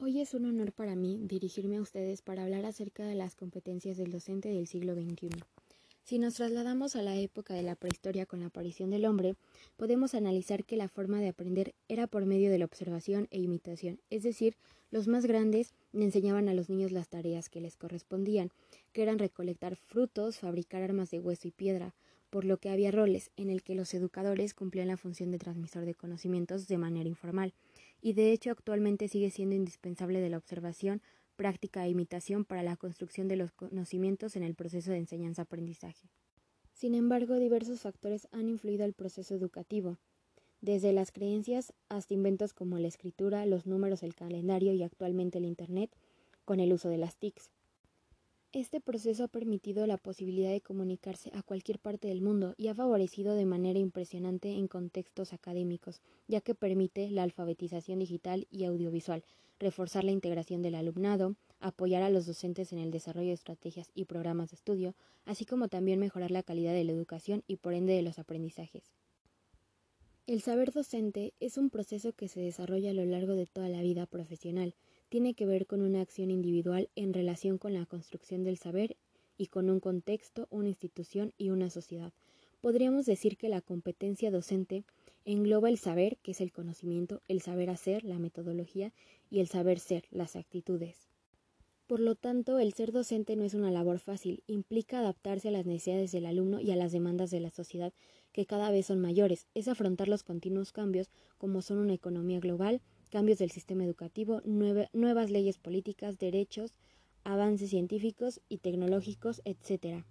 Hoy es un honor para mí dirigirme a ustedes para hablar acerca de las competencias del docente del siglo XXI. Si nos trasladamos a la época de la prehistoria con la aparición del hombre, podemos analizar que la forma de aprender era por medio de la observación e imitación, es decir, los más grandes enseñaban a los niños las tareas que les correspondían, que eran recolectar frutos, fabricar armas de hueso y piedra, por lo que había roles en el que los educadores cumplían la función de transmisor de conocimientos de manera informal y de hecho actualmente sigue siendo indispensable de la observación, práctica e imitación para la construcción de los conocimientos en el proceso de enseñanza-aprendizaje. Sin embargo, diversos factores han influido al proceso educativo, desde las creencias hasta inventos como la escritura, los números, el calendario y actualmente el Internet, con el uso de las TICs. Este proceso ha permitido la posibilidad de comunicarse a cualquier parte del mundo y ha favorecido de manera impresionante en contextos académicos, ya que permite la alfabetización digital y audiovisual, reforzar la integración del alumnado, apoyar a los docentes en el desarrollo de estrategias y programas de estudio, así como también mejorar la calidad de la educación y por ende de los aprendizajes. El saber docente es un proceso que se desarrolla a lo largo de toda la vida profesional, tiene que ver con una acción individual en relación con la construcción del saber y con un contexto, una institución y una sociedad. Podríamos decir que la competencia docente engloba el saber, que es el conocimiento, el saber hacer, la metodología, y el saber ser, las actitudes. Por lo tanto, el ser docente no es una labor fácil, implica adaptarse a las necesidades del alumno y a las demandas de la sociedad, que cada vez son mayores, es afrontar los continuos cambios como son una economía global, cambios del sistema educativo, nuevas leyes políticas, derechos, avances científicos y tecnológicos, etc.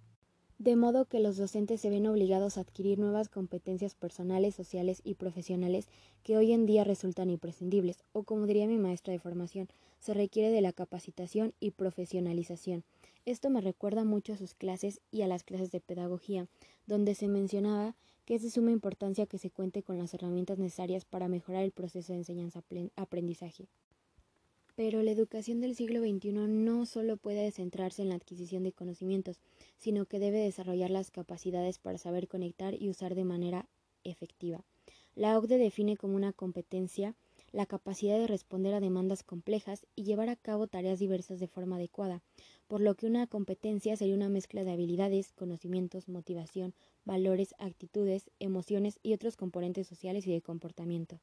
De modo que los docentes se ven obligados a adquirir nuevas competencias personales, sociales y profesionales que hoy en día resultan imprescindibles, o como diría mi maestra de formación, se requiere de la capacitación y profesionalización. Esto me recuerda mucho a sus clases y a las clases de pedagogía, donde se mencionaba que es de suma importancia que se cuente con las herramientas necesarias para mejorar el proceso de enseñanza-aprendizaje. Pero la educación del siglo XXI no solo puede centrarse en la adquisición de conocimientos, sino que debe desarrollar las capacidades para saber conectar y usar de manera efectiva. La OCDE define como una competencia la capacidad de responder a demandas complejas y llevar a cabo tareas diversas de forma adecuada, por lo que una competencia sería una mezcla de habilidades, conocimientos, motivación, valores, actitudes, emociones y otros componentes sociales y de comportamiento.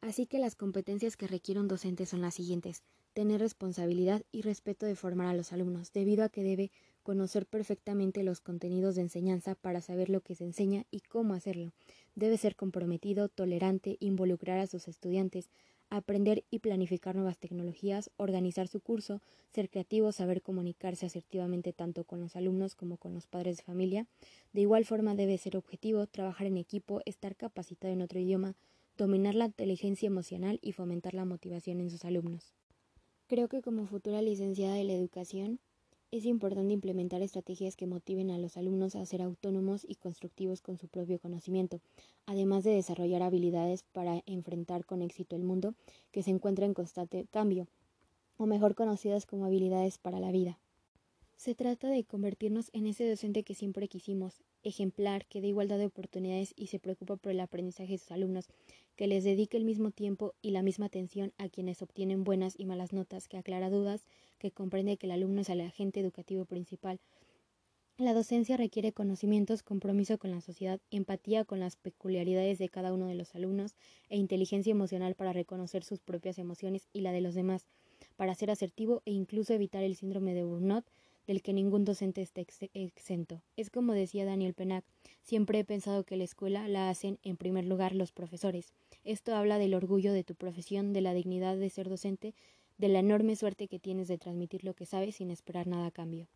Así que las competencias que requiere un docente son las siguientes tener responsabilidad y respeto de formar a los alumnos, debido a que debe conocer perfectamente los contenidos de enseñanza para saber lo que se enseña y cómo hacerlo. Debe ser comprometido, tolerante, involucrar a sus estudiantes, aprender y planificar nuevas tecnologías, organizar su curso, ser creativo, saber comunicarse asertivamente tanto con los alumnos como con los padres de familia. De igual forma debe ser objetivo, trabajar en equipo, estar capacitado en otro idioma, dominar la inteligencia emocional y fomentar la motivación en sus alumnos. Creo que como futura licenciada de la educación, es importante implementar estrategias que motiven a los alumnos a ser autónomos y constructivos con su propio conocimiento, además de desarrollar habilidades para enfrentar con éxito el mundo que se encuentra en constante cambio, o mejor conocidas como habilidades para la vida. Se trata de convertirnos en ese docente que siempre quisimos, ejemplar, que dé igualdad de oportunidades y se preocupa por el aprendizaje de sus alumnos, que les dedique el mismo tiempo y la misma atención a quienes obtienen buenas y malas notas, que aclara dudas, que comprende que el alumno es el agente educativo principal. La docencia requiere conocimientos, compromiso con la sociedad, empatía con las peculiaridades de cada uno de los alumnos e inteligencia emocional para reconocer sus propias emociones y la de los demás, para ser asertivo e incluso evitar el síndrome de burnout del que ningún docente esté exento. Es como decía Daniel Penac, siempre he pensado que la escuela la hacen en primer lugar los profesores. Esto habla del orgullo de tu profesión, de la dignidad de ser docente, de la enorme suerte que tienes de transmitir lo que sabes sin esperar nada a cambio.